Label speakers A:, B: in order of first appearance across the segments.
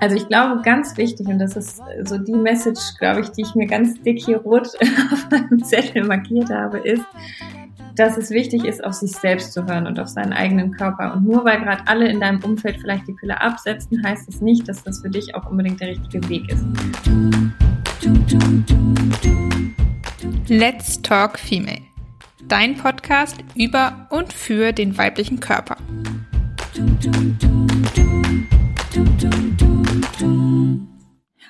A: Also ich glaube, ganz wichtig, und das ist so die Message, glaube ich, die ich mir ganz dick hier rot auf meinem Zettel markiert habe, ist, dass es wichtig ist, auf sich selbst zu hören und auf seinen eigenen Körper. Und nur weil gerade alle in deinem Umfeld vielleicht die Pille absetzen, heißt es das nicht, dass das für dich auch unbedingt der richtige Weg ist.
B: Let's Talk Female. Dein Podcast über und für den weiblichen Körper.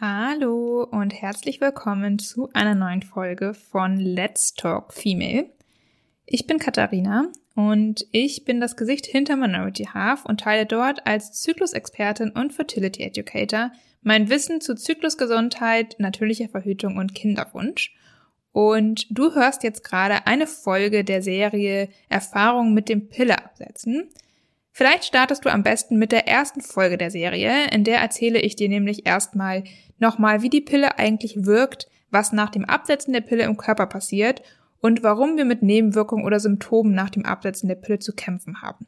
B: Hallo und herzlich willkommen zu einer neuen Folge von Let's Talk Female. Ich bin Katharina und ich bin das Gesicht hinter Minority Half und teile dort als Zyklusexpertin und Fertility Educator mein Wissen zu Zyklusgesundheit, natürlicher Verhütung und Kinderwunsch. Und du hörst jetzt gerade eine Folge der Serie Erfahrung mit dem Pille absetzen. Vielleicht startest du am besten mit der ersten Folge der Serie, in der erzähle ich dir nämlich erstmal nochmal, wie die Pille eigentlich wirkt, was nach dem Absetzen der Pille im Körper passiert und warum wir mit Nebenwirkungen oder Symptomen nach dem Absetzen der Pille zu kämpfen haben.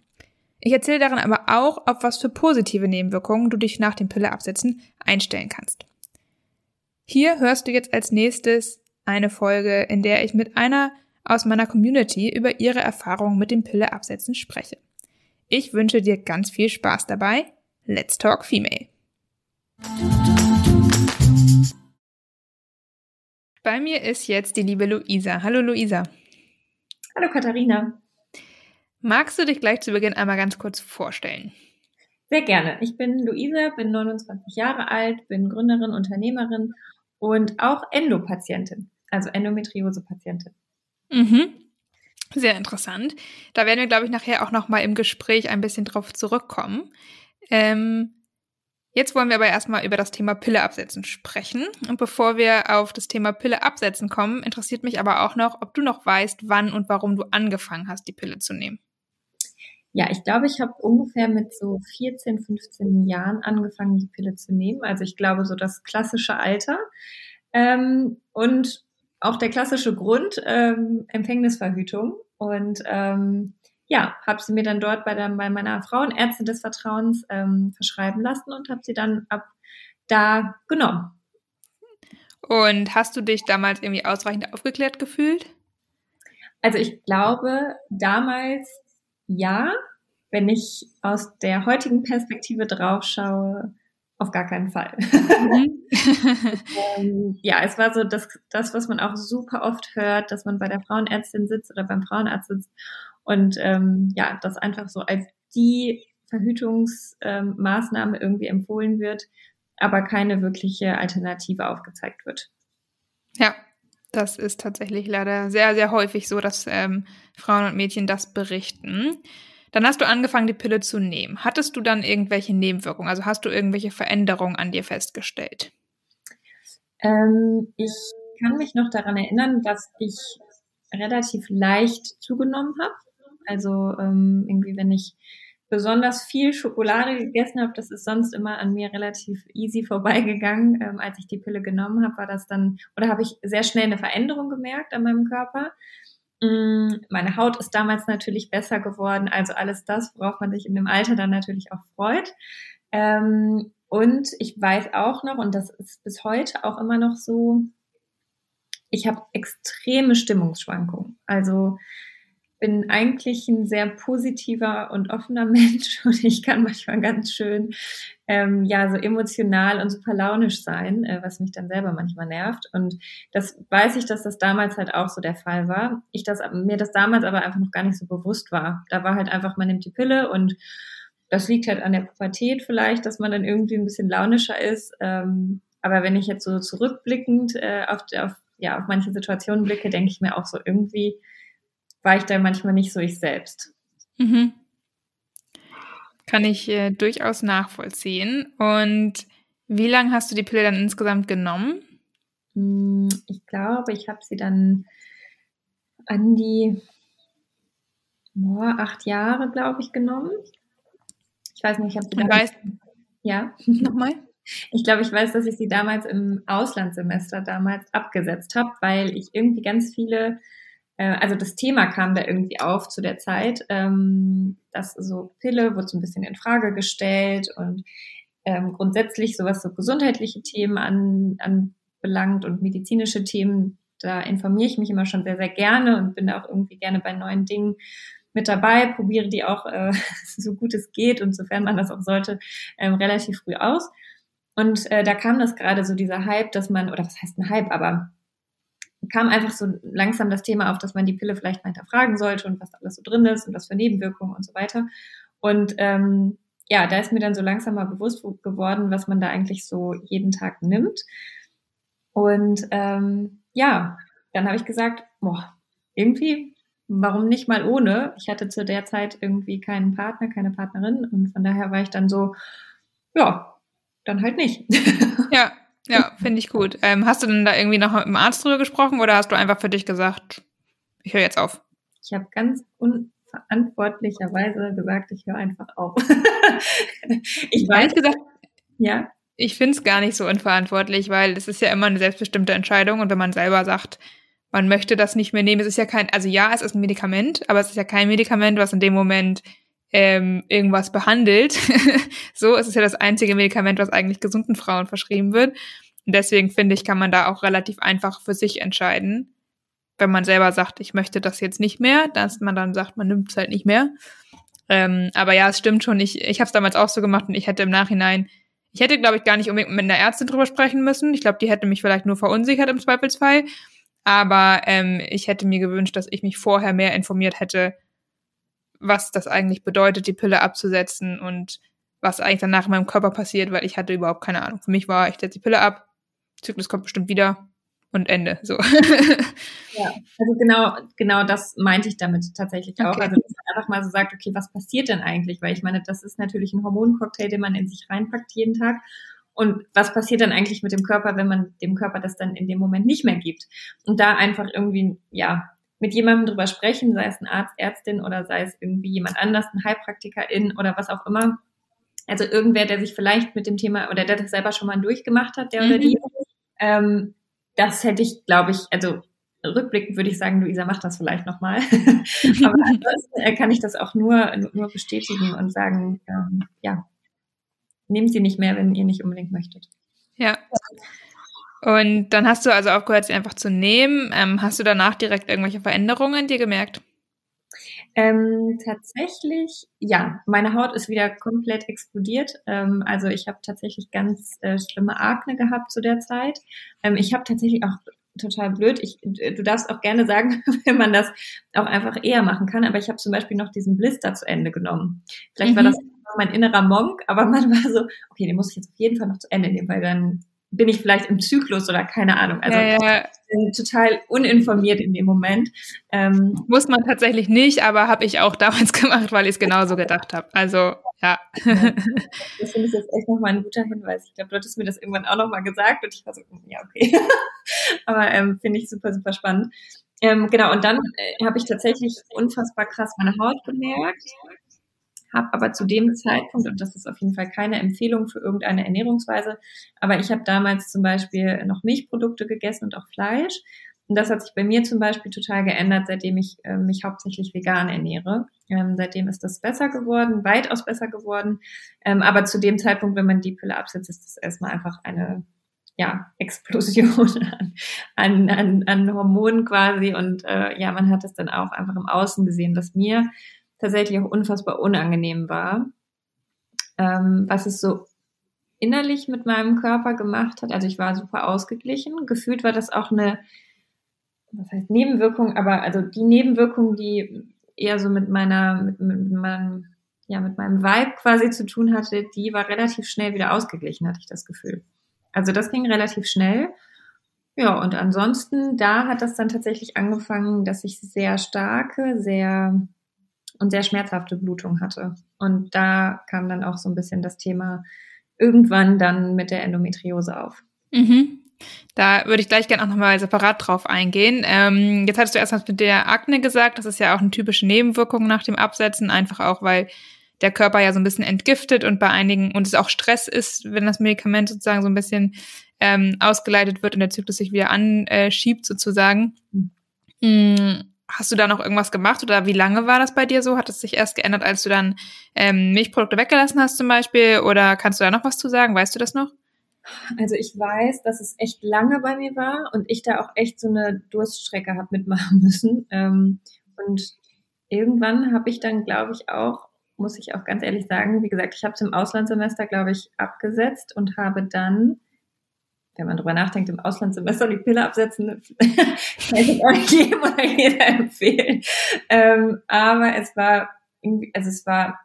B: Ich erzähle darin aber auch, auf was für positive Nebenwirkungen du dich nach dem Pilleabsetzen einstellen kannst. Hier hörst du jetzt als nächstes eine Folge, in der ich mit einer aus meiner Community über ihre Erfahrungen mit dem Pilleabsetzen spreche. Ich wünsche dir ganz viel Spaß dabei. Let's Talk Female. Bei mir ist jetzt die liebe Luisa. Hallo Luisa.
A: Hallo Katharina.
B: Magst du dich gleich zu Beginn einmal ganz kurz vorstellen?
A: Sehr gerne. Ich bin Luisa, bin 29 Jahre alt, bin Gründerin, Unternehmerin und auch Endopatientin, also Endometriose-Patientin.
B: Mhm. Sehr interessant. Da werden wir, glaube ich, nachher auch noch mal im Gespräch ein bisschen drauf zurückkommen. Ähm, Jetzt wollen wir aber erstmal über das Thema Pille absetzen sprechen. Und bevor wir auf das Thema Pille absetzen kommen, interessiert mich aber auch noch, ob du noch weißt, wann und warum du angefangen hast, die Pille zu nehmen.
A: Ja, ich glaube, ich habe ungefähr mit so 14, 15 Jahren angefangen, die Pille zu nehmen. Also ich glaube, so das klassische Alter. Ähm, und auch der klassische Grund, ähm, Empfängnisverhütung. Und ähm, ja, habe sie mir dann dort bei, der, bei meiner Frauenärztin des Vertrauens ähm, verschreiben lassen und habe sie dann ab da genommen.
B: Und hast du dich damals irgendwie ausreichend aufgeklärt gefühlt?
A: Also ich glaube damals ja, wenn ich aus der heutigen Perspektive drauf schaue, auf gar keinen Fall. Mhm. ähm, ja, es war so das, das, was man auch super oft hört, dass man bei der Frauenärztin sitzt oder beim Frauenarzt sitzt und ähm, ja, das einfach so als die Verhütungsmaßnahme ähm, irgendwie empfohlen wird, aber keine wirkliche Alternative aufgezeigt wird.
B: Ja, das ist tatsächlich leider sehr, sehr häufig so, dass ähm, Frauen und Mädchen das berichten. Dann hast du angefangen, die Pille zu nehmen. Hattest du dann irgendwelche Nebenwirkungen? Also hast du irgendwelche Veränderungen an dir festgestellt?
A: Ähm, ich kann mich noch daran erinnern, dass ich relativ leicht zugenommen habe. Also ähm, irgendwie, wenn ich besonders viel Schokolade gegessen habe, das ist sonst immer an mir relativ easy vorbeigegangen. Ähm, als ich die Pille genommen habe, war das dann, oder habe ich sehr schnell eine Veränderung gemerkt an meinem Körper. Mm, meine Haut ist damals natürlich besser geworden, also alles das, worauf man sich in dem Alter dann natürlich auch freut. Ähm, und ich weiß auch noch, und das ist bis heute auch immer noch so, ich habe extreme Stimmungsschwankungen. Also bin eigentlich ein sehr positiver und offener Mensch und ich kann manchmal ganz schön ähm, ja so emotional und super launisch sein, äh, was mich dann selber manchmal nervt. Und das weiß ich, dass das damals halt auch so der Fall war. Ich das mir das damals aber einfach noch gar nicht so bewusst war. Da war halt einfach, man nimmt die Pille und das liegt halt an der Pubertät vielleicht, dass man dann irgendwie ein bisschen launischer ist. Ähm, aber wenn ich jetzt so zurückblickend äh, auf, auf ja auf manche Situationen blicke, denke ich mir auch so irgendwie war ich da manchmal nicht so ich selbst.
B: Mhm. Kann ich äh, durchaus nachvollziehen. Und wie lange hast du die Pille dann insgesamt genommen?
A: Hm, ich glaube, ich habe sie dann an die oh, acht Jahre, glaube ich, genommen. Ich weiß nicht, ich habe sie
B: dann. Weißt,
A: ja.
B: Nochmal?
A: Ich glaube, ich weiß, dass ich sie damals im Auslandssemester damals abgesetzt habe, weil ich irgendwie ganz viele also das Thema kam da irgendwie auf zu der Zeit, ähm, dass so Pille wurde so ein bisschen in Frage gestellt und ähm, grundsätzlich sowas so gesundheitliche Themen an, anbelangt und medizinische Themen, da informiere ich mich immer schon sehr, sehr gerne und bin da auch irgendwie gerne bei neuen Dingen mit dabei, probiere die auch äh, so gut es geht und sofern man das auch sollte, ähm, relativ früh aus. Und äh, da kam das gerade so dieser Hype, dass man, oder was heißt ein Hype, aber kam einfach so langsam das Thema auf, dass man die Pille vielleicht mal hinterfragen sollte und was da alles so drin ist und was für Nebenwirkungen und so weiter. Und ähm, ja, da ist mir dann so langsam mal bewusst geworden, was man da eigentlich so jeden Tag nimmt. Und ähm, ja, dann habe ich gesagt, boah, irgendwie, warum nicht mal ohne? Ich hatte zu der Zeit irgendwie keinen Partner, keine Partnerin und von daher war ich dann so, ja, dann halt nicht.
B: Ja, ja, finde ich gut. Ähm, hast du denn da irgendwie noch mit dem Arzt drüber gesprochen oder hast du einfach für dich gesagt, ich höre jetzt auf?
A: Ich habe ganz unverantwortlicherweise gesagt, ich höre einfach auf.
B: ich weiß gesagt, ja. Ich finde es gar nicht so unverantwortlich, weil es ist ja immer eine selbstbestimmte Entscheidung und wenn man selber sagt, man möchte das nicht mehr nehmen, es ist ja kein, also ja, es ist ein Medikament, aber es ist ja kein Medikament, was in dem Moment ähm, irgendwas behandelt. so, es ist ja das einzige Medikament, was eigentlich gesunden Frauen verschrieben wird. Und deswegen finde ich, kann man da auch relativ einfach für sich entscheiden, wenn man selber sagt, ich möchte das jetzt nicht mehr, dass man dann sagt, man nimmt es halt nicht mehr. Ähm, aber ja, es stimmt schon. Ich, ich habe es damals auch so gemacht und ich hätte im Nachhinein, ich hätte, glaube ich, gar nicht unbedingt mit einer Ärztin drüber sprechen müssen. Ich glaube, die hätte mich vielleicht nur verunsichert im Zweifelsfall. Aber ähm, ich hätte mir gewünscht, dass ich mich vorher mehr informiert hätte, was das eigentlich bedeutet, die Pille abzusetzen und was eigentlich danach in meinem Körper passiert, weil ich hatte überhaupt keine Ahnung. Für mich war, ich setze die Pille ab, Zyklus kommt bestimmt wieder und Ende. So.
A: Ja, also genau, genau das meinte ich damit tatsächlich auch. Okay. Also dass man einfach mal so sagt, okay, was passiert denn eigentlich? Weil ich meine, das ist natürlich ein Hormoncocktail, den man in sich reinpackt jeden Tag. Und was passiert dann eigentlich mit dem Körper, wenn man dem Körper das dann in dem Moment nicht mehr gibt? Und da einfach irgendwie, ja, mit jemandem drüber sprechen, sei es ein Arzt, Ärztin oder sei es irgendwie jemand anders, ein Heilpraktikerin oder was auch immer. Also irgendwer, der sich vielleicht mit dem Thema oder der das selber schon mal durchgemacht hat, der mhm. oder die. Ähm, das hätte ich, glaube ich, also rückblickend würde ich sagen, Luisa macht das vielleicht nochmal. Aber ansonsten äh, kann ich das auch nur, nur bestätigen und sagen, ähm, ja, nehmt sie nicht mehr, wenn ihr nicht unbedingt möchtet.
B: Ja. Und dann hast du also aufgehört, sie einfach zu nehmen. Ähm, hast du danach direkt irgendwelche Veränderungen dir gemerkt?
A: Ähm, tatsächlich, ja, meine Haut ist wieder komplett explodiert. Ähm, also ich habe tatsächlich ganz äh, schlimme Akne gehabt zu der Zeit. Ähm, ich habe tatsächlich auch total blöd. Ich, du darfst auch gerne sagen, wenn man das auch einfach eher machen kann. Aber ich habe zum Beispiel noch diesen Blister zu Ende genommen. Vielleicht mhm. war das mein innerer Monk, aber man war so, okay, den muss ich jetzt auf jeden Fall noch zu Ende nehmen, weil dann bin ich vielleicht im Zyklus oder keine Ahnung. Also ja, ja. bin total uninformiert in dem Moment.
B: Ähm, Muss man tatsächlich nicht, aber habe ich auch damals gemacht, weil ich es genauso gedacht habe. Also ja.
A: das finde ich jetzt echt nochmal ein guter Hinweis. Ich glaube, du hattest mir das irgendwann auch nochmal gesagt und ich war so, hm, ja, okay. aber ähm, finde ich super, super spannend. Ähm, genau, und dann äh, habe ich tatsächlich unfassbar krass meine Haut gemerkt habe aber zu dem Zeitpunkt, und das ist auf jeden Fall keine Empfehlung für irgendeine Ernährungsweise, aber ich habe damals zum Beispiel noch Milchprodukte gegessen und auch Fleisch. Und das hat sich bei mir zum Beispiel total geändert, seitdem ich äh, mich hauptsächlich vegan ernähre. Ähm, seitdem ist das besser geworden, weitaus besser geworden. Ähm, aber zu dem Zeitpunkt, wenn man die Pille absetzt, ist das erstmal einfach eine ja, Explosion an, an, an Hormonen quasi. Und äh, ja, man hat es dann auch einfach im Außen gesehen, was mir tatsächlich auch unfassbar unangenehm war. Ähm, was es so innerlich mit meinem Körper gemacht hat. Also ich war super ausgeglichen. Gefühlt war das auch eine, was heißt Nebenwirkung, aber also die Nebenwirkung, die eher so mit meiner, mit, mit meinem, ja, mit meinem Vibe quasi zu tun hatte, die war relativ schnell wieder ausgeglichen, hatte ich das Gefühl. Also das ging relativ schnell. Ja, und ansonsten, da hat das dann tatsächlich angefangen, dass ich sehr starke, sehr und sehr schmerzhafte Blutung hatte. Und da kam dann auch so ein bisschen das Thema irgendwann dann mit der Endometriose auf.
B: Mhm. Da würde ich gleich gerne auch nochmal separat drauf eingehen. Ähm, jetzt hattest du erstmal mit der Akne gesagt, das ist ja auch eine typische Nebenwirkung nach dem Absetzen, einfach auch, weil der Körper ja so ein bisschen entgiftet und bei einigen und es auch Stress ist, wenn das Medikament sozusagen so ein bisschen ähm, ausgeleitet wird und der Zyklus sich wieder anschiebt sozusagen. Mhm. Hast du da noch irgendwas gemacht oder wie lange war das bei dir so? Hat es sich erst geändert, als du dann ähm, Milchprodukte weggelassen hast zum Beispiel? Oder kannst du da noch was zu sagen? Weißt du das noch?
A: Also ich weiß, dass es echt lange bei mir war und ich da auch echt so eine Durststrecke habe mitmachen müssen. Ähm, und irgendwann habe ich dann, glaube ich, auch, muss ich auch ganz ehrlich sagen, wie gesagt, ich habe es im Auslandssemester, glaube ich, abgesetzt und habe dann wenn man drüber nachdenkt, im Auslandssemester die Pille absetzen, kann ich euch jedem oder jeder empfehlen. Ähm, aber es war irgendwie, also es war,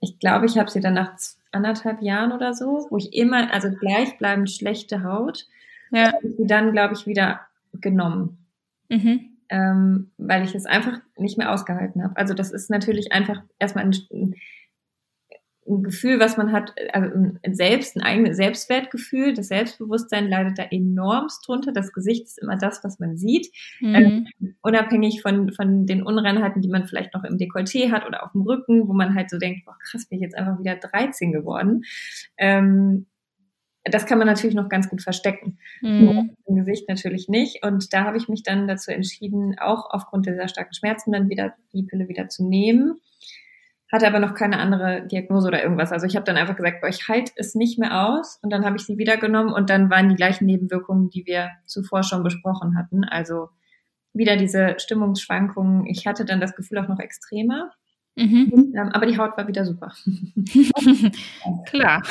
A: ich glaube, ich habe sie dann nach anderthalb Jahren oder so, wo ich immer, also gleichbleibend schlechte Haut, ja. sie dann, glaube ich, wieder genommen. Mhm. Ähm, weil ich es einfach nicht mehr ausgehalten habe. Also das ist natürlich einfach erstmal ein, ein Gefühl, was man hat, also ein Selbst, ein eigenes Selbstwertgefühl, das Selbstbewusstsein leidet da enormst drunter. Das Gesicht ist immer das, was man sieht. Mhm. Ähm, unabhängig von, von den Unreinheiten, die man vielleicht noch im Dekolleté hat oder auf dem Rücken, wo man halt so denkt, boah, krass, bin ich jetzt einfach wieder 13 geworden. Ähm, das kann man natürlich noch ganz gut verstecken. Mhm. Im Gesicht natürlich nicht. Und da habe ich mich dann dazu entschieden, auch aufgrund dieser starken Schmerzen dann wieder die Pille wieder zu nehmen hatte aber noch keine andere Diagnose oder irgendwas. Also ich habe dann einfach gesagt, boah, ich halte es nicht mehr aus und dann habe ich sie wieder genommen und dann waren die gleichen Nebenwirkungen, die wir zuvor schon besprochen hatten. Also wieder diese Stimmungsschwankungen. Ich hatte dann das Gefühl auch noch extremer. Mhm. Ähm, aber die Haut war wieder super.
B: Klar.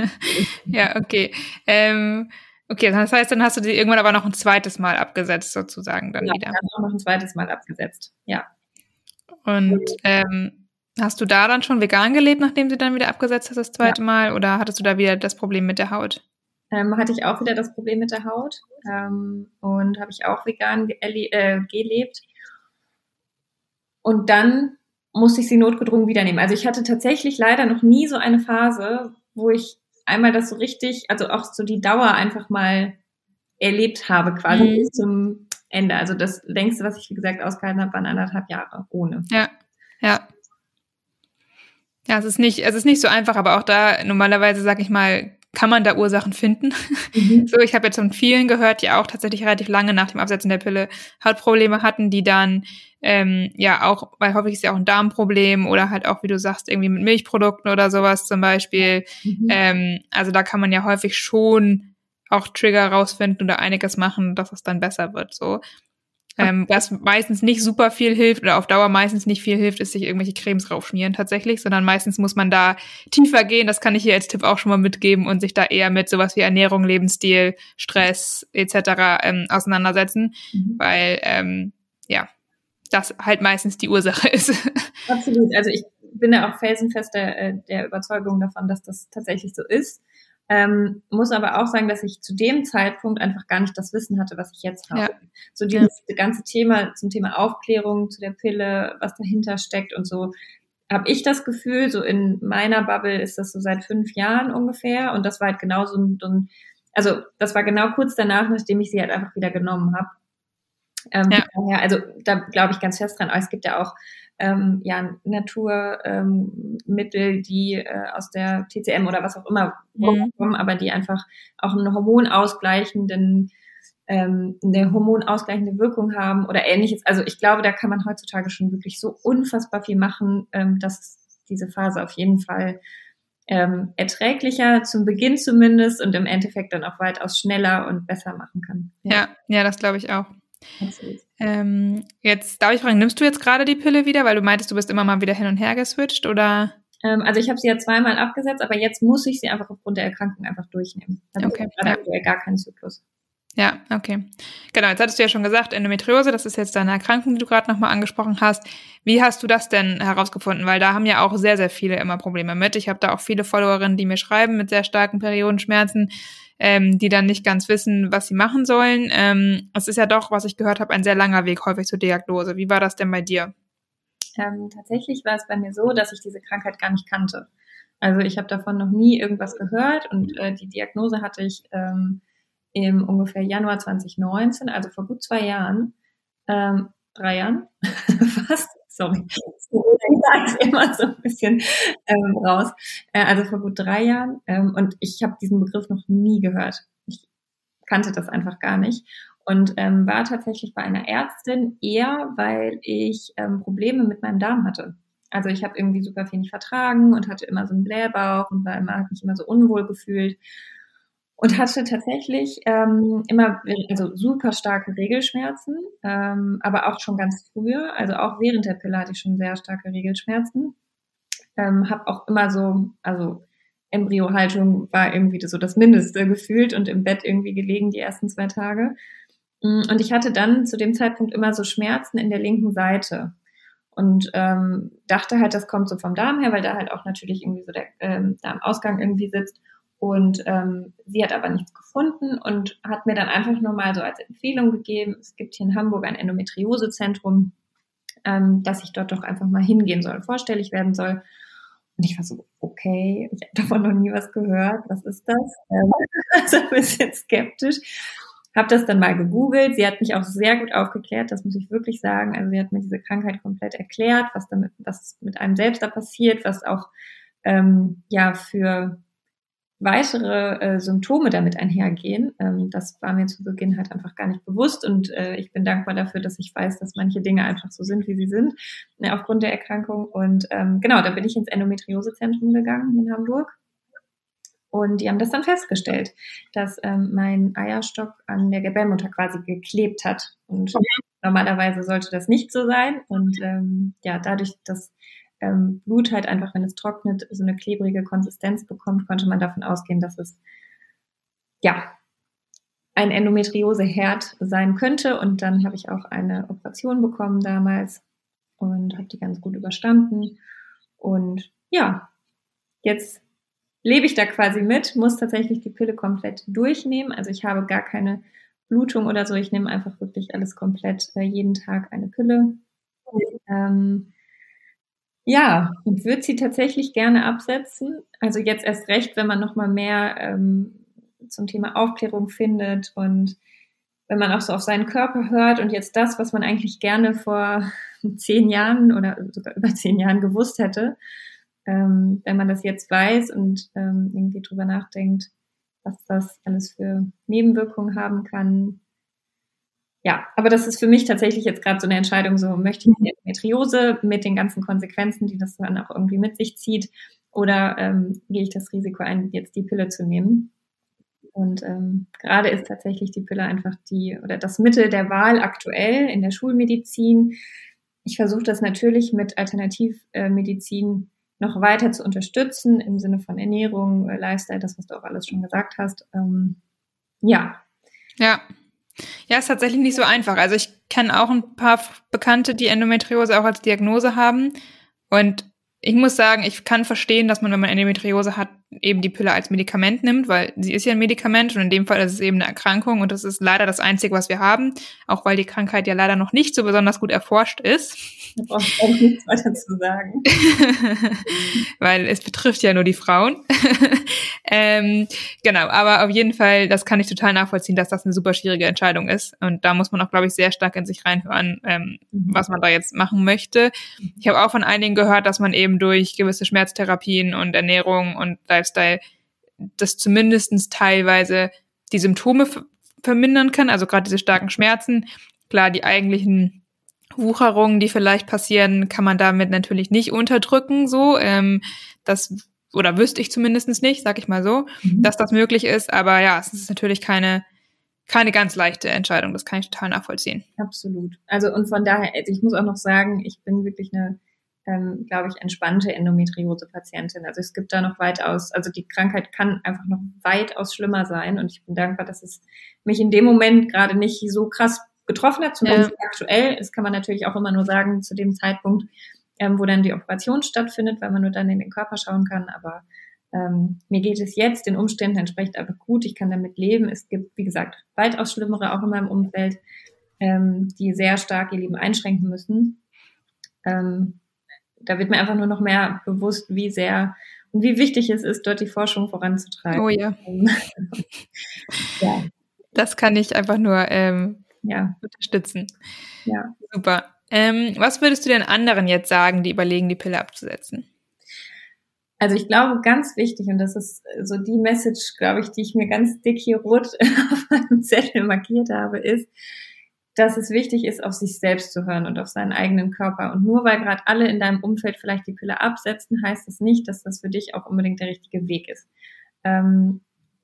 B: ja, okay. Ähm, okay, das heißt, dann hast du die irgendwann aber noch ein zweites Mal abgesetzt, sozusagen dann ja, wieder.
A: Ja, noch ein zweites Mal abgesetzt, ja.
B: Und ähm, Hast du da dann schon vegan gelebt, nachdem du dann wieder abgesetzt hast das zweite ja. Mal? Oder hattest du da wieder das Problem mit der Haut?
A: Ähm, hatte ich auch wieder das Problem mit der Haut ähm, und habe ich auch vegan ge äh, gelebt. Und dann musste ich sie notgedrungen wieder nehmen. Also ich hatte tatsächlich leider noch nie so eine Phase, wo ich einmal das so richtig, also auch so die Dauer einfach mal erlebt habe, quasi mhm. bis zum Ende. Also das längste, was ich, wie gesagt, ausgehalten habe, waren anderthalb Jahre ohne.
B: Ja, ja. Ja, es ist nicht, es ist nicht so einfach, aber auch da normalerweise, sag ich mal, kann man da Ursachen finden. Mhm. So, ich habe jetzt von vielen gehört, die auch tatsächlich relativ lange nach dem Absetzen der Pille Hautprobleme hatten, die dann ähm, ja auch, weil häufig ist ja auch ein Darmproblem oder halt auch, wie du sagst, irgendwie mit Milchprodukten oder sowas zum Beispiel. Mhm. Ähm, also da kann man ja häufig schon auch Trigger rausfinden oder einiges machen, dass es dann besser wird. So. Ähm, was meistens nicht super viel hilft oder auf Dauer meistens nicht viel hilft, ist sich irgendwelche Cremes raufschmieren tatsächlich, sondern meistens muss man da tiefer gehen. Das kann ich hier als Tipp auch schon mal mitgeben und sich da eher mit sowas wie Ernährung, Lebensstil, Stress etc. Ähm, auseinandersetzen, mhm. weil ähm, ja, das halt meistens die Ursache ist.
A: Absolut. Also ich bin ja auch felsenfest der, äh, der Überzeugung davon, dass das tatsächlich so ist. Ähm, muss aber auch sagen, dass ich zu dem Zeitpunkt einfach gar nicht das Wissen hatte, was ich jetzt habe. Ja. So dieses ja. ganze Thema zum Thema Aufklärung zu der Pille, was dahinter steckt und so, habe ich das Gefühl, so in meiner Bubble ist das so seit fünf Jahren ungefähr und das war halt genau so ein, so ein also das war genau kurz danach, nachdem ich sie halt einfach wieder genommen habe. Ähm, ja. also da glaube ich ganz fest dran. Aber es gibt ja auch ähm, ja, Naturmittel, ähm, die äh, aus der TCM oder was auch immer mhm. kommen, aber die einfach auch einen hormonausgleichenden ähm, eine hormonausgleichende Wirkung haben oder ähnliches. Also ich glaube, da kann man heutzutage schon wirklich so unfassbar viel machen, ähm, dass diese Phase auf jeden Fall ähm, erträglicher, zum Beginn zumindest und im Endeffekt dann auch weitaus schneller und besser machen kann.
B: Ja, ja, ja das glaube ich auch. Ähm, jetzt darf ich fragen, nimmst du jetzt gerade die Pille wieder, weil du meintest, du bist immer mal wieder hin und her geswitcht oder?
A: Ähm, also ich habe sie ja zweimal abgesetzt, aber jetzt muss ich sie einfach aufgrund der Erkrankung einfach durchnehmen. Also okay. gerade aktuell gar keinen Zyklus.
B: Ja, okay. Genau, jetzt hattest du ja schon gesagt, Endometriose, das ist jetzt deine Erkrankung, die du gerade nochmal angesprochen hast. Wie hast du das denn herausgefunden? Weil da haben ja auch sehr, sehr viele immer Probleme mit. Ich habe da auch viele Followerinnen, die mir schreiben mit sehr starken Periodenschmerzen ähm, die dann nicht ganz wissen, was sie machen sollen. Ähm, es ist ja doch, was ich gehört habe, ein sehr langer Weg häufig zur Diagnose. Wie war das denn bei dir?
A: Ähm, tatsächlich war es bei mir so, dass ich diese Krankheit gar nicht kannte. Also ich habe davon noch nie irgendwas gehört und äh, die Diagnose hatte ich ähm, im ungefähr Januar 2019, also vor gut zwei Jahren, ähm, drei Jahren, fast, sorry, ich immer so ein bisschen ähm, raus. Äh, also vor gut drei Jahren. Ähm, und ich habe diesen Begriff noch nie gehört. Ich kannte das einfach gar nicht. und ähm, war tatsächlich bei einer Ärztin eher, weil ich ähm, Probleme mit meinem Darm hatte. Also ich habe irgendwie super viel nicht vertragen und hatte immer so einen Blähbauch und war immer, habe mich immer so unwohl gefühlt und hatte tatsächlich ähm, immer also super starke Regelschmerzen, ähm, aber auch schon ganz früher, also auch während der Pille hatte ich schon sehr starke Regelschmerzen. Ähm, habe auch immer so, also Embryohaltung war irgendwie so das Mindeste gefühlt und im Bett irgendwie gelegen die ersten zwei Tage. Mm, und ich hatte dann zu dem Zeitpunkt immer so Schmerzen in der linken Seite und ähm, dachte halt, das kommt so vom Darm her, weil da halt auch natürlich irgendwie so der ähm, Darmausgang irgendwie sitzt. Und ähm, sie hat aber nichts gefunden und hat mir dann einfach nur mal so als Empfehlung gegeben, es gibt hier in Hamburg ein Endometriosezentrum, ähm, dass ich dort doch einfach mal hingehen soll, vorstellig werden soll. Und ich war so, okay, ich habe davon noch nie was gehört, was ist das? Ähm, also ein bisschen skeptisch. Habe das dann mal gegoogelt. Sie hat mich auch sehr gut aufgeklärt, das muss ich wirklich sagen. Also sie hat mir diese Krankheit komplett erklärt, was damit, was mit einem selbst da passiert, was auch ähm, ja für weitere äh, Symptome damit einhergehen. Ähm, das war mir zu Beginn halt einfach gar nicht bewusst und äh, ich bin dankbar dafür, dass ich weiß, dass manche Dinge einfach so sind, wie sie sind, ne, aufgrund der Erkrankung. Und ähm, genau, da bin ich ins Endometriosezentrum gegangen in Hamburg. Und die haben das dann festgestellt, dass ähm, mein Eierstock an der Gebärmutter quasi geklebt hat. Und okay. normalerweise sollte das nicht so sein. Und ähm, ja, dadurch, dass ähm, Blut halt einfach, wenn es trocknet, so eine klebrige Konsistenz bekommt, konnte man davon ausgehen, dass es ja ein Endometrioseherd sein könnte. Und dann habe ich auch eine Operation bekommen damals und habe die ganz gut überstanden. Und ja, jetzt lebe ich da quasi mit, muss tatsächlich die Pille komplett durchnehmen. Also ich habe gar keine Blutung oder so. Ich nehme einfach wirklich alles komplett äh, jeden Tag eine Pille. Ähm, ja, und würde sie tatsächlich gerne absetzen. Also jetzt erst recht, wenn man noch mal mehr ähm, zum Thema Aufklärung findet und wenn man auch so auf seinen Körper hört und jetzt das, was man eigentlich gerne vor zehn Jahren oder sogar über zehn Jahren gewusst hätte, ähm, wenn man das jetzt weiß und ähm, irgendwie drüber nachdenkt, was das alles für Nebenwirkungen haben kann, ja, aber das ist für mich tatsächlich jetzt gerade so eine Entscheidung, so möchte ich eine Endometriose mit den ganzen Konsequenzen, die das dann auch irgendwie mit sich zieht, oder ähm, gehe ich das Risiko ein, jetzt die Pille zu nehmen? Und ähm, gerade ist tatsächlich die Pille einfach die oder das Mittel der Wahl aktuell in der Schulmedizin. Ich versuche das natürlich mit Alternativmedizin noch weiter zu unterstützen im Sinne von Ernährung, äh, Lifestyle, das, was du auch alles schon gesagt hast. Ähm, ja.
B: Ja, ja, ist tatsächlich nicht so einfach. Also ich kenne auch ein paar Bekannte, die Endometriose auch als Diagnose haben. Und ich muss sagen, ich kann verstehen, dass man, wenn man Endometriose hat, eben die Pille als Medikament nimmt, weil sie ist ja ein Medikament und in dem Fall ist es eben eine Erkrankung und das ist leider das Einzige, was wir haben, auch weil die Krankheit ja leider noch nicht so besonders gut erforscht ist.
A: Da brauchst du auch nichts weiter zu sagen.
B: weil es betrifft ja nur die Frauen. ähm, genau, aber auf jeden Fall, das kann ich total nachvollziehen, dass das eine super schwierige Entscheidung ist und da muss man auch, glaube ich, sehr stark in sich reinhören, ähm, mhm. was man da jetzt machen möchte. Ich habe auch von einigen gehört, dass man eben durch gewisse Schmerztherapien und Ernährung und Lifestyle, das zumindestens teilweise die Symptome vermindern kann, also gerade diese starken Schmerzen. Klar, die eigentlichen Wucherungen, die vielleicht passieren, kann man damit natürlich nicht unterdrücken, so. Ähm, das oder wüsste ich zumindestens nicht, sag ich mal so, mhm. dass das möglich ist. Aber ja, es ist natürlich keine, keine ganz leichte Entscheidung. Das kann ich total nachvollziehen.
A: Absolut. Also und von daher, also ich muss auch noch sagen, ich bin wirklich eine ähm, glaube ich, entspannte Endometriose-Patientin. Also es gibt da noch weitaus, also die Krankheit kann einfach noch weitaus schlimmer sein und ich bin dankbar, dass es mich in dem Moment gerade nicht so krass getroffen hat, zumindest ja. aktuell. Das kann man natürlich auch immer nur sagen zu dem Zeitpunkt, ähm, wo dann die Operation stattfindet, weil man nur dann in den Körper schauen kann. Aber ähm, mir geht es jetzt den Umständen entsprechend einfach gut. Ich kann damit leben. Es gibt, wie gesagt, weitaus schlimmere auch in meinem Umfeld, ähm, die sehr stark ihr Leben einschränken müssen. Ähm, da wird mir einfach nur noch mehr bewusst, wie sehr und wie wichtig es ist, dort die Forschung voranzutreiben.
B: Oh ja. ja. Das kann ich einfach nur ähm, ja. unterstützen.
A: Ja.
B: Super. Ähm, was würdest du den anderen jetzt sagen, die überlegen, die Pille abzusetzen?
A: Also ich glaube, ganz wichtig, und das ist so die Message, glaube ich, die ich mir ganz dick hier rot auf meinem Zettel markiert habe, ist, dass es wichtig ist, auf sich selbst zu hören und auf seinen eigenen Körper. Und nur weil gerade alle in deinem Umfeld vielleicht die Pille absetzen, heißt das nicht, dass das für dich auch unbedingt der richtige Weg ist. Ähm,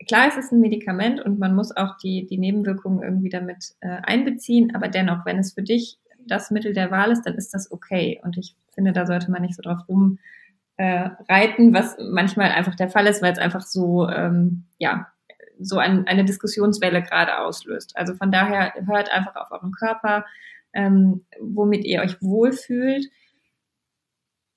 A: klar, es ist ein Medikament und man muss auch die, die Nebenwirkungen irgendwie damit äh, einbeziehen, aber dennoch, wenn es für dich das Mittel der Wahl ist, dann ist das okay. Und ich finde, da sollte man nicht so drauf rum äh, was manchmal einfach der Fall ist, weil es einfach so, ähm, ja, so ein, eine Diskussionswelle gerade auslöst. Also von daher hört einfach auf euren Körper, ähm, womit ihr euch wohlfühlt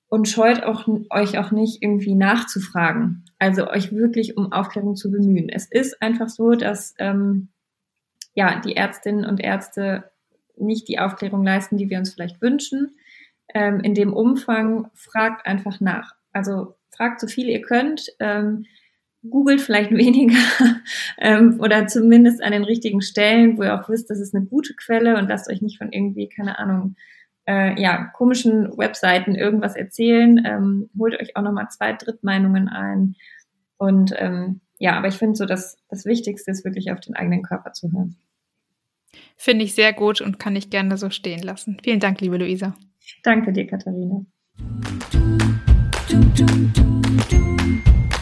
A: und scheut auch, euch auch nicht irgendwie nachzufragen. Also euch wirklich um Aufklärung zu bemühen. Es ist einfach so, dass ähm, ja die Ärztinnen und Ärzte nicht die Aufklärung leisten, die wir uns vielleicht wünschen ähm, in dem Umfang, fragt einfach nach. Also fragt so viel ihr könnt, ähm, googelt vielleicht weniger ähm, oder zumindest an den richtigen Stellen, wo ihr auch wisst, das ist eine gute Quelle und lasst euch nicht von irgendwie, keine Ahnung, äh, ja, komischen Webseiten irgendwas erzählen. Ähm, holt euch auch nochmal zwei Drittmeinungen ein. Und ähm, ja, aber ich finde so, dass das Wichtigste ist wirklich auf den eigenen Körper zu hören.
B: Finde ich sehr gut und kann ich gerne so stehen lassen. Vielen Dank, liebe Luisa.
A: Danke dir, Katharina.